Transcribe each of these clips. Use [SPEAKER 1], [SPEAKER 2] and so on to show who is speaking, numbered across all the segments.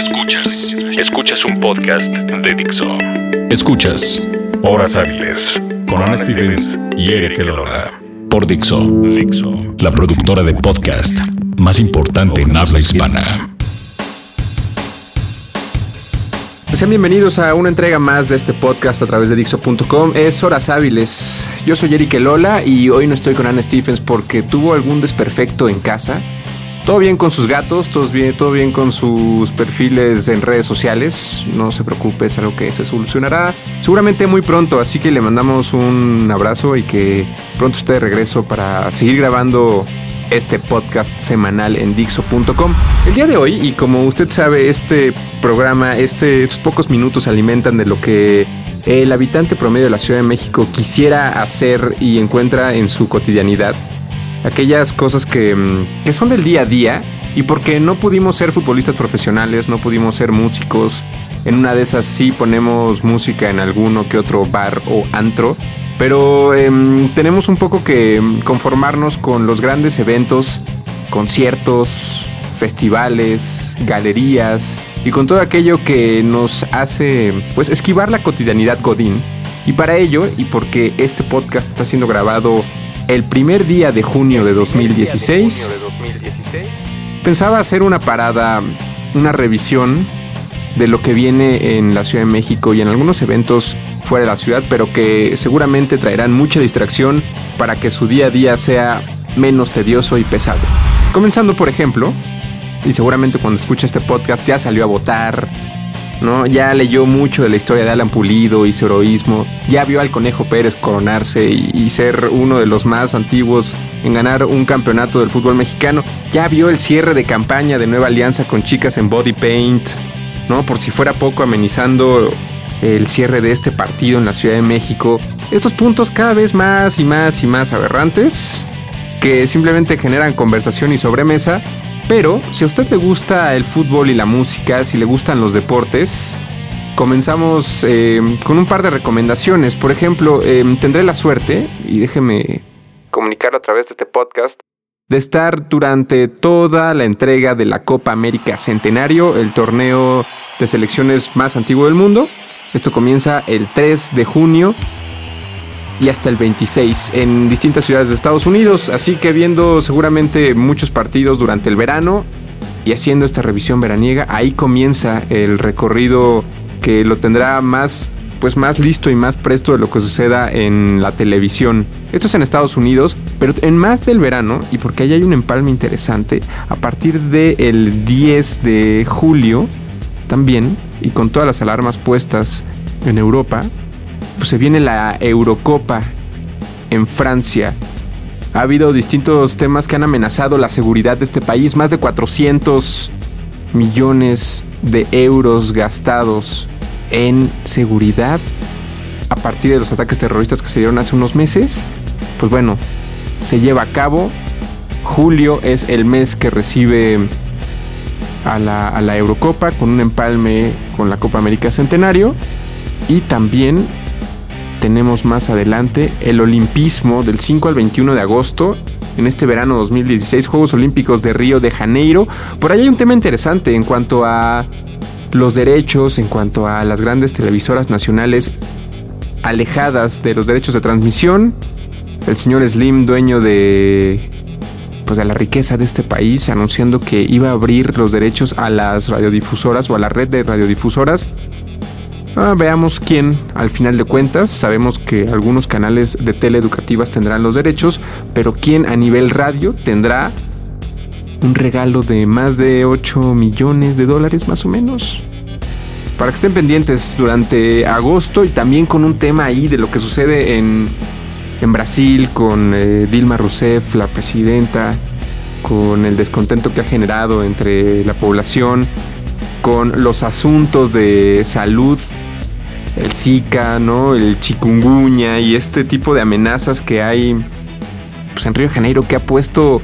[SPEAKER 1] Escuchas. Escuchas un podcast de Dixo. Escuchas Horas Hábiles con Ana Stevens y Eric Elola. Por Dixo. Dixo. La productora de podcast más importante en habla hispana.
[SPEAKER 2] Sean bienvenidos a una entrega más de este podcast a través de Dixo.com. Es Horas Hábiles. Yo soy Eric Elola y hoy no estoy con Ana Stephens porque tuvo algún desperfecto en casa todo bien con sus gatos, todo bien, todo bien con sus perfiles en redes sociales. No se preocupe, es algo que se solucionará seguramente muy pronto. Así que le mandamos un abrazo y que pronto esté de regreso para seguir grabando este podcast semanal en Dixo.com. El día de hoy, y como usted sabe, este programa, este, estos pocos minutos alimentan de lo que el habitante promedio de la Ciudad de México quisiera hacer y encuentra en su cotidianidad aquellas cosas que, mm, que son del día a día y porque no pudimos ser futbolistas profesionales, no pudimos ser músicos. En una de esas sí ponemos música en alguno que otro bar o antro, pero em, tenemos un poco que conformarnos con los grandes eventos, conciertos, festivales, galerías y con todo aquello que nos hace pues esquivar la cotidianidad godín. Y para ello, y porque este podcast está siendo grabado el primer día de junio de 2016, pensaba hacer una parada, una revisión de lo que viene en la Ciudad de México y en algunos eventos fuera de la ciudad, pero que seguramente traerán mucha distracción para que su día a día sea menos tedioso y pesado. Comenzando, por ejemplo, y seguramente cuando escucha este podcast ya salió a votar, ¿no? Ya leyó mucho de la historia de Alan Pulido y su heroísmo, ya vio al Conejo Pérez coronarse y, ser uno de los más antiguos en ganar un campeonato del fútbol mexicano, ya vio el cierre de campaña de Nueva Alianza con chicas en body paint, ¿no? Por si fuera poco amenizando el cierre de este partido en la Ciudad de México. Estos puntos cada vez más y más y más aberrantes que simplemente generan conversación y sobremesa pero si a usted le gusta el fútbol y la música, si le gustan los deportes, comenzamos eh, con un par de recomendaciones. Por ejemplo, eh, tendré la suerte, y déjeme comunicarlo a través de este podcast, de estar durante toda la entrega de la Copa América Centenario, el torneo de selecciones más antiguo del mundo. Esto comienza el 3 de junio y hasta el 26 en distintas ciudades de Estados Unidos. Así que viendo seguramente muchos partidos durante el verano y haciendo esta revisión veraniega, ahí comienza el recorrido que lo tendrá más pues más listo y más presto de lo que suceda en la televisión. Esto es en Estados Unidos, pero en más del verano, y porque ahí hay un empalme interesante, a partir del 10 de julio, también, y con todas las alarmas puestas en Europa, pues se viene la Eurocopa en Francia. Ha habido distintos temas que han amenazado la seguridad de este país. Más de 400 millones de euros gastados en seguridad a partir de los ataques terroristas que se dieron hace unos meses. Pues bueno, se lleva a cabo. Julio es el mes que recibe a la, a la Eurocopa con un empalme con la Copa América Centenario. Y también tenemos más adelante el Olimpismo del 5 al 21 de agosto. En este verano 2016, Juegos Olímpicos de Río de Janeiro. Por ahí hay un tema interesante en cuanto a los derechos, en cuanto a las grandes televisoras nacionales alejadas de los derechos de transmisión. El señor Slim, dueño de pues de la riqueza de este país, anunciando que iba a abrir los derechos a las radiodifusoras o a la red de radiodifusoras Ah, veamos quién, al final de cuentas, sabemos que algunos canales de teleeducativas tendrán los derechos, pero quién a nivel radio tendrá un regalo de más de 8 millones de dólares más o menos. Para que estén pendientes durante agosto y también con un tema ahí de lo que sucede en, en Brasil con eh, Dilma Rousseff, la presidenta, con el descontento que ha generado entre la población, con los asuntos de salud el Zika, ¿no? El chikungunya y este tipo de amenazas que hay pues, en Río de Janeiro que ha puesto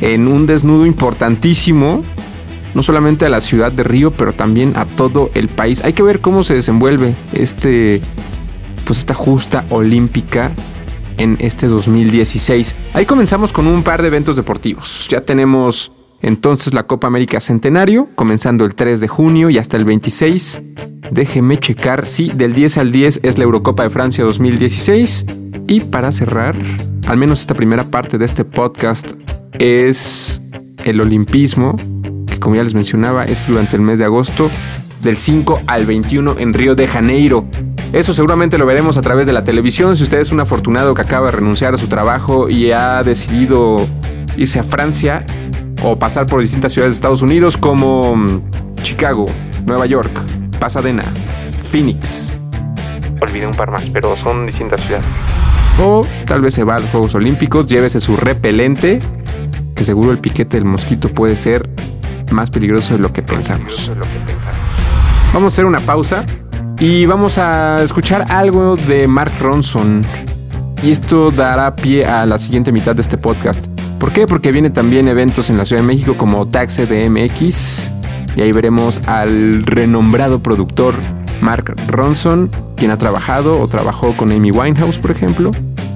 [SPEAKER 2] en un desnudo importantísimo no solamente a la ciudad de Río, pero también a todo el país. Hay que ver cómo se desenvuelve este pues esta justa olímpica en este 2016. Ahí comenzamos con un par de eventos deportivos. Ya tenemos Entonces la Copa América Centenario, comenzando el 3 de junio y hasta el 26. Déjeme checar, sí, del 10 al 10 es la Eurocopa de Francia 2016. Y para cerrar, al menos esta primera parte de este podcast es el olimpismo, que como ya les mencionaba es durante el mes de agosto, del 5 al 21 en Río de Janeiro. Eso seguramente lo veremos a través de la televisión. Si usted es un afortunado que acaba de renunciar a su trabajo y ha decidido irse a Francia o pasar por distintas ciudades de Estados Unidos como mm, Chicago, Nueva York, Pasadena, Phoenix. Olvidé un par más, pero son distintas ciudades. O tal vez se va a los Juegos Olímpicos, llévese su repelente, que seguro el piquete del mosquito puede ser más peligroso de lo que pensamos. Vamos a hacer una pausa y vamos a escuchar algo de Mark Ronson. Y esto dará pie a la siguiente mitad de este podcast. ¿Por qué? Porque viene también eventos en la Ciudad de México como Taxe de MX. Y ahí veremos al renombrado productor Mark Ronson, quien ha trabajado o trabajó con Amy Winehouse, por ejemplo,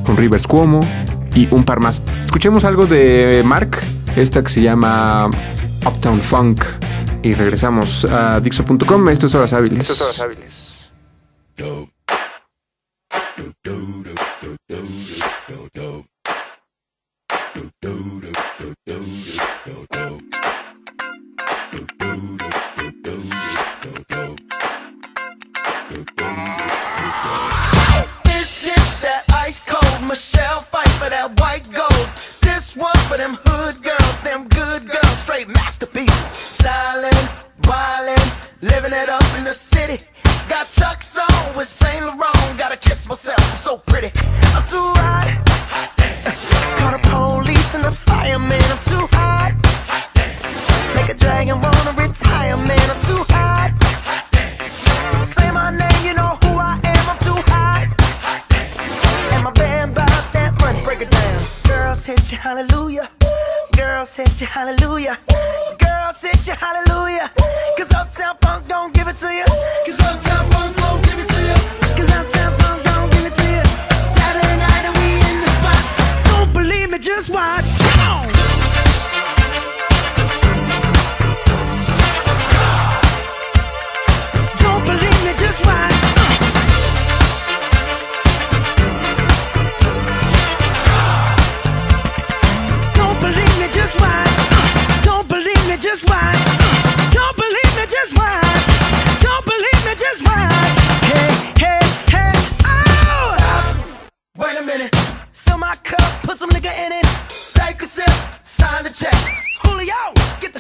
[SPEAKER 2] con Rivers Cuomo y un par más. Escuchemos algo de Mark, esta que se llama Uptown Funk. Y regresamos a Dixo.com. Esto es Horas Hábiles. Esto es Horas Hábiles.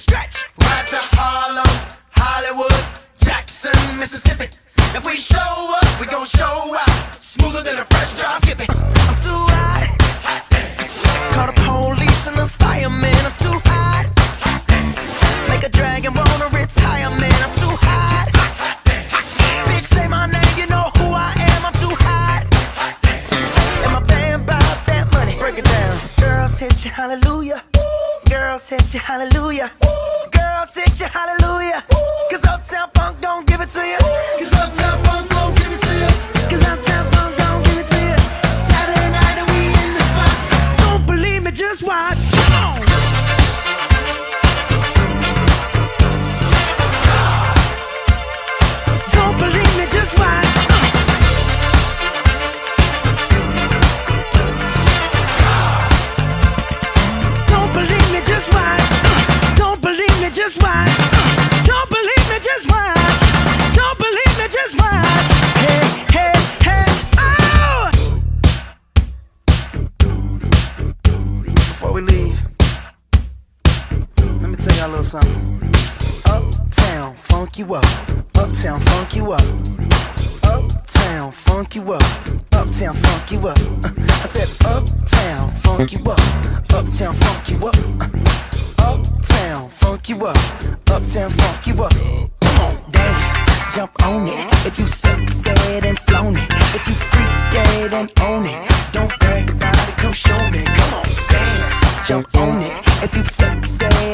[SPEAKER 3] Stretch. Right to Harlem, Hollywood, Jackson, Mississippi. If we show up, we gon' show out. Smoother than a fresh drop. Skip it. I'm too hot. Call the police and the fireman. I'm too hot. Make a dragon wanna retire, man. I'm too hot. Bitch, say my name, you know who I am. I'm too hot. And my band bought that money. Break it down. Girls hit you, hallelujah. Girls hit you, hallelujah. Leave, let me tell y'all a little something. Uptown, funk you up. Uptown, funk you up. Uptown, funk you up. Uptown, funk you up. I said, Uptown, funk you up. Uptown, funk you up. Uptown, funk you up. Uptown, funk you up. Come on, dance, jump on it. If you sexed and flown it. If you freak dead and own it. Don't brag about it, come show me jump on it. If you sexy.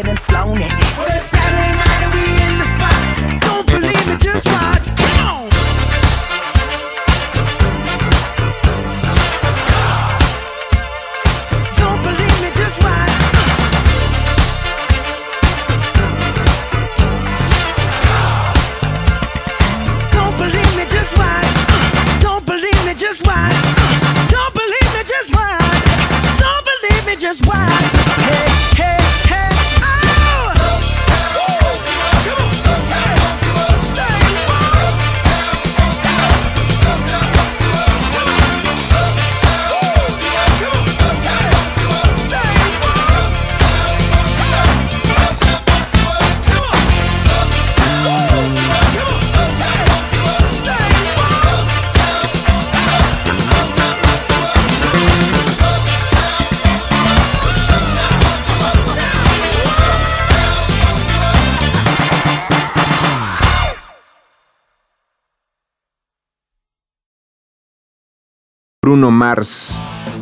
[SPEAKER 2] Bruno Mars,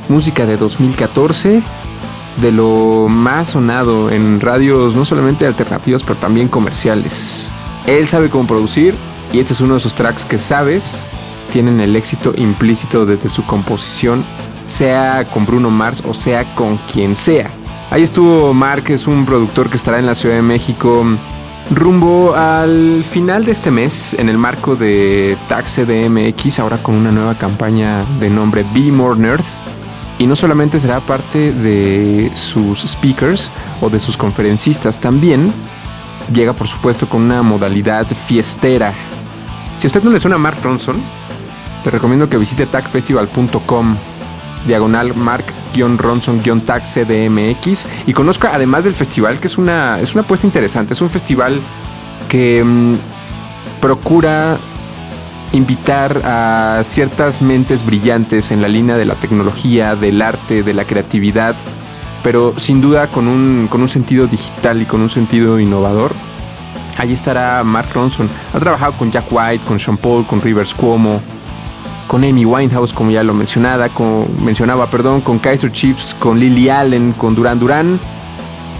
[SPEAKER 2] música de 2014, de lo más sonado en radios no solamente alternativas, pero también comerciales. Él sabe cómo producir y este es uno de esos tracks que sabes tienen el éxito implícito desde su composición, sea con Bruno Mars o sea con quien sea. Ahí estuvo es un productor que estará en la Ciudad de México rumbo al final de este mes en el marco de Tax CDMX, ahora con una nueva campaña de nombre Be More Nerd. Y no solamente será parte de sus speakers o de sus conferencistas, también llega por supuesto con una modalidad fiestera. Si a usted no le suena Mark Ronson, te recomiendo que visite tagfestival.com diagonal mark-ronson-tag cdmx y conozca además del festival que es una, es una apuesta interesante, es un festival que mm, procura invitar a ciertas mentes brillantes en la línea de la tecnología, del arte, de la creatividad, pero sin duda con un, con un sentido digital y con un sentido innovador. Allí estará Mark Ronson. Ha trabajado con Jack White, con Sean Paul, con Rivers Cuomo, con Amy Winehouse, como ya lo mencionaba, con, mencionaba, perdón, con Kaiser Chiefs, con Lily Allen, con Duran Duran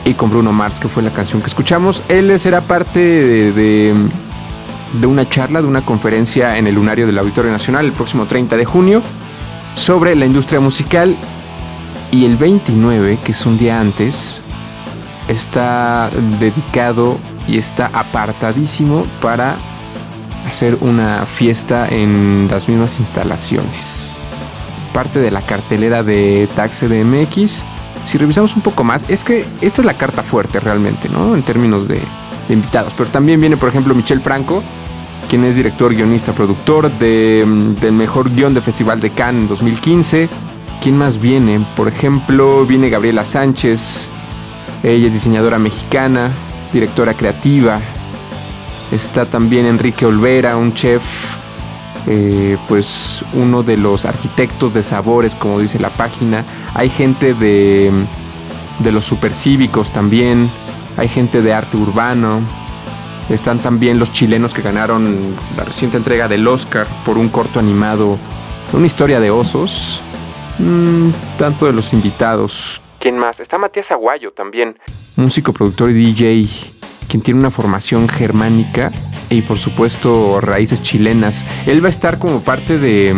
[SPEAKER 2] y con Bruno Mars, que fue la canción que escuchamos. Él será parte de, de, una charla, de una conferencia en el Lunario del Auditorio Nacional el próximo 30 de junio sobre la industria musical. Y el 29, que es un día antes, está dedicado y está apartadísimo para hacer una fiesta en las mismas instalaciones. Parte de la cartelera de Taxe de MX. Si revisamos un poco más, es que esta es la carta fuerte realmente, ¿no? En términos de, invitados. Pero también viene, por ejemplo, Michel Franco, quien es director, guionista, productor de, del mejor guion de Festival de Cannes en 2015. ¿Quién más viene? Por ejemplo, viene Gabriela Sánchez. Ella es diseñadora mexicana, directora creativa, Está también Enrique Olvera, un chef, eh, pues uno de los arquitectos de sabores, como dice la página. Hay gente de, de los supercívicos también. Hay gente de arte urbano. Están también los chilenos que ganaron la reciente entrega del Oscar por un corto animado, una historia de osos. Mm, tanto de los invitados. ¿Quién más? Está Matías Aguayo también, músico, productor y DJ quien tiene una formación germánica y por supuesto raíces chilenas. Él va a estar como parte de,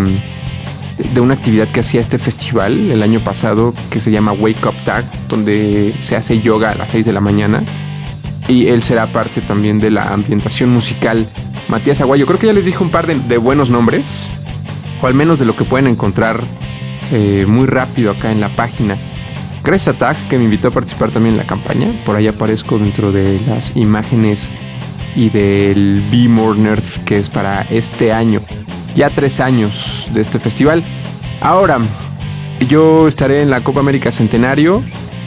[SPEAKER 2] de una actividad que hacía este festival el año pasado que se llama Wake Up Tag, donde se hace yoga a las 6 de la mañana. Y él será parte también de la ambientación musical. Matías Aguayo, creo que ya les dije un par de, buenos nombres, o al menos de lo que pueden encontrar eh, muy rápido acá en la página. Gracias a que me invitó a participar también en la campaña. Por ahí aparezco dentro de las imágenes y del Be More Nerd que es para este año. Ya tres años de este festival. Ahora, yo estaré en la Copa América Centenario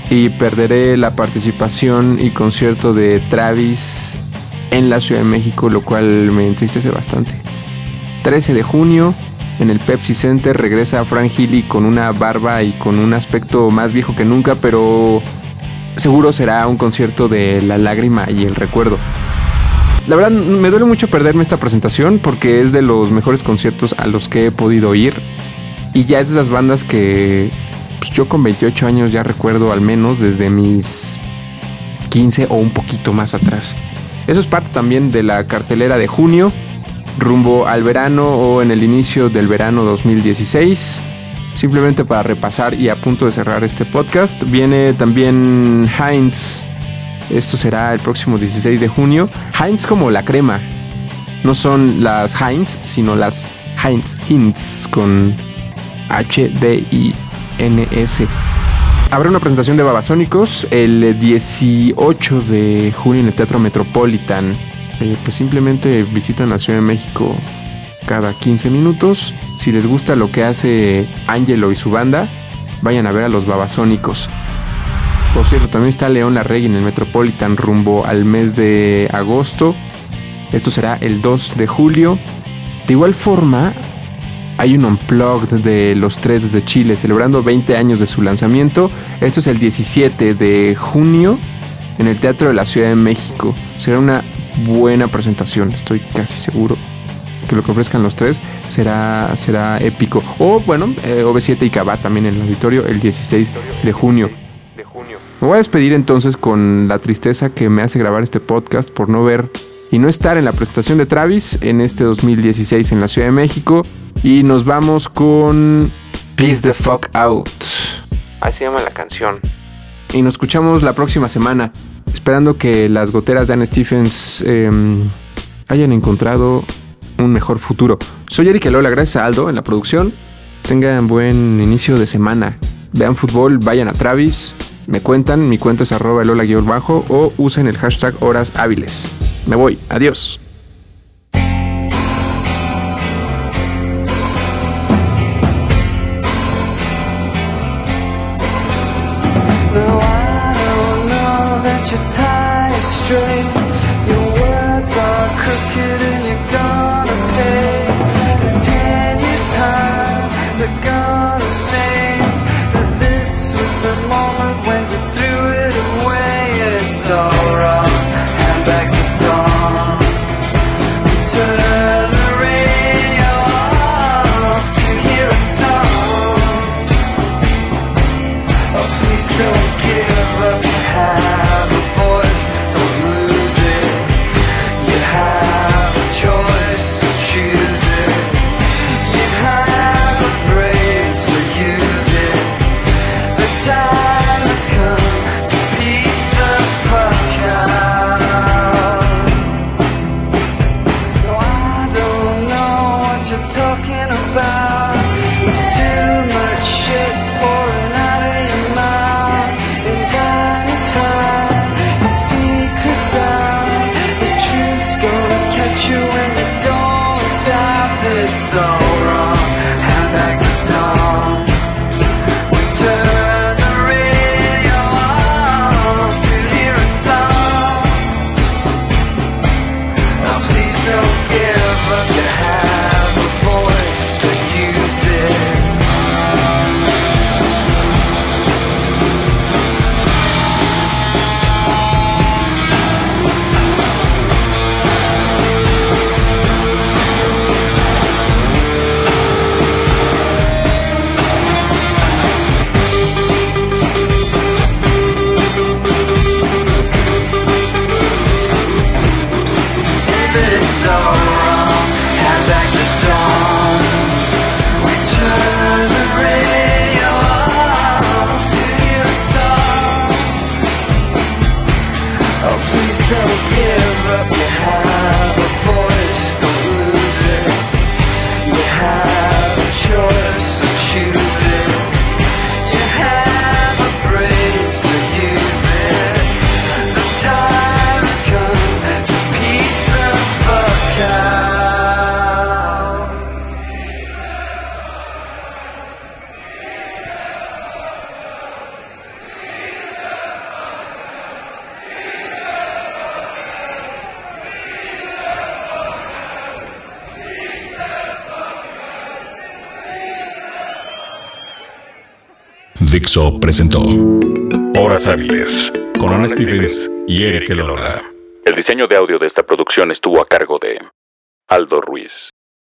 [SPEAKER 2] y perderé la participación y concierto de Travis en la Ciudad de México, lo cual me entristece bastante. 13 de junio, en el Pepsi Center regresa Frank Healy con una barba y con un aspecto más viejo que nunca, pero seguro será un concierto de la lágrima y el recuerdo. La verdad me duele mucho perderme esta presentación porque es de los mejores conciertos a los que he podido ir y ya es de esas bandas que pues, yo con 28 años ya recuerdo al menos desde mis 15 o un poquito más atrás. Eso es parte también de la cartelera de junio rumbo al verano o en el inicio del verano 2016. Simplemente para repasar y a punto de cerrar este podcast, viene también Heinz. Esto será el próximo 16 de junio. Heinz como la crema. No son las Heinz, sino las Heinz Hints con H-D-I-N-S. Habrá una presentación de Babasónicos el 18 de junio en el Teatro Metropolitan eh, pues simplemente visitan la Ciudad de México cada 15 minutos. Si les gusta lo que hace Angelo y su banda, vayan a ver a los babasónicos. Por cierto, también está León Larregui en el Metropolitan rumbo al mes de agosto. Esto será el 2 de julio. De igual forma, hay un unplugged de los tres de Chile celebrando 20 años de su lanzamiento. Esto es el 17 de junio en el Teatro de la Ciudad de México. Será una buena presentación, estoy casi seguro
[SPEAKER 4] que lo que ofrezcan los tres será, será épico. O bueno, eh, OV7 y Cabá también en el auditorio el 16 de junio. Me voy a despedir entonces con la tristeza que me hace grabar este podcast por no ver y no estar en la presentación de Travis en este 2016 en la Ciudad de México. Y nos vamos con Peace the Fuck Out. Así se llama la canción. Y nos escuchamos la próxima semana, esperando que las goteras de Anne Stephens em, hayan encontrado un mejor futuro. Soy Eric Lola, gracias a Aldo en la producción. Tengan buen inicio de semana. Vean fútbol, vayan a Travis, me cuentan, mi cuenta es arroba elola-bajo o usen el hashtag horas hábiles. Me voy, adiós.
[SPEAKER 1] Dixo presentó Horas Hábiles con Ana Stevens y Eric Elola. El diseño de audio de esta producción estuvo a cargo de Aldo Ruiz.